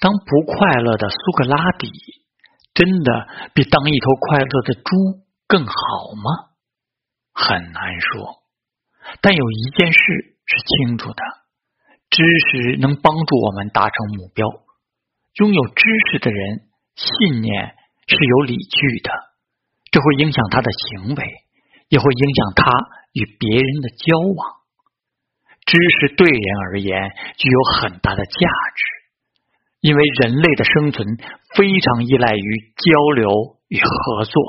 当不快乐的苏格拉底真的比当一头快乐的猪更好吗？很难说。但有一件事是清楚的：知识能帮助我们达成目标。拥有知识的人，信念是有理据的，这会影响他的行为，也会影响他与别人的交往。知识对人而言具有很大的价值，因为人类的生存非常依赖于交流与合作。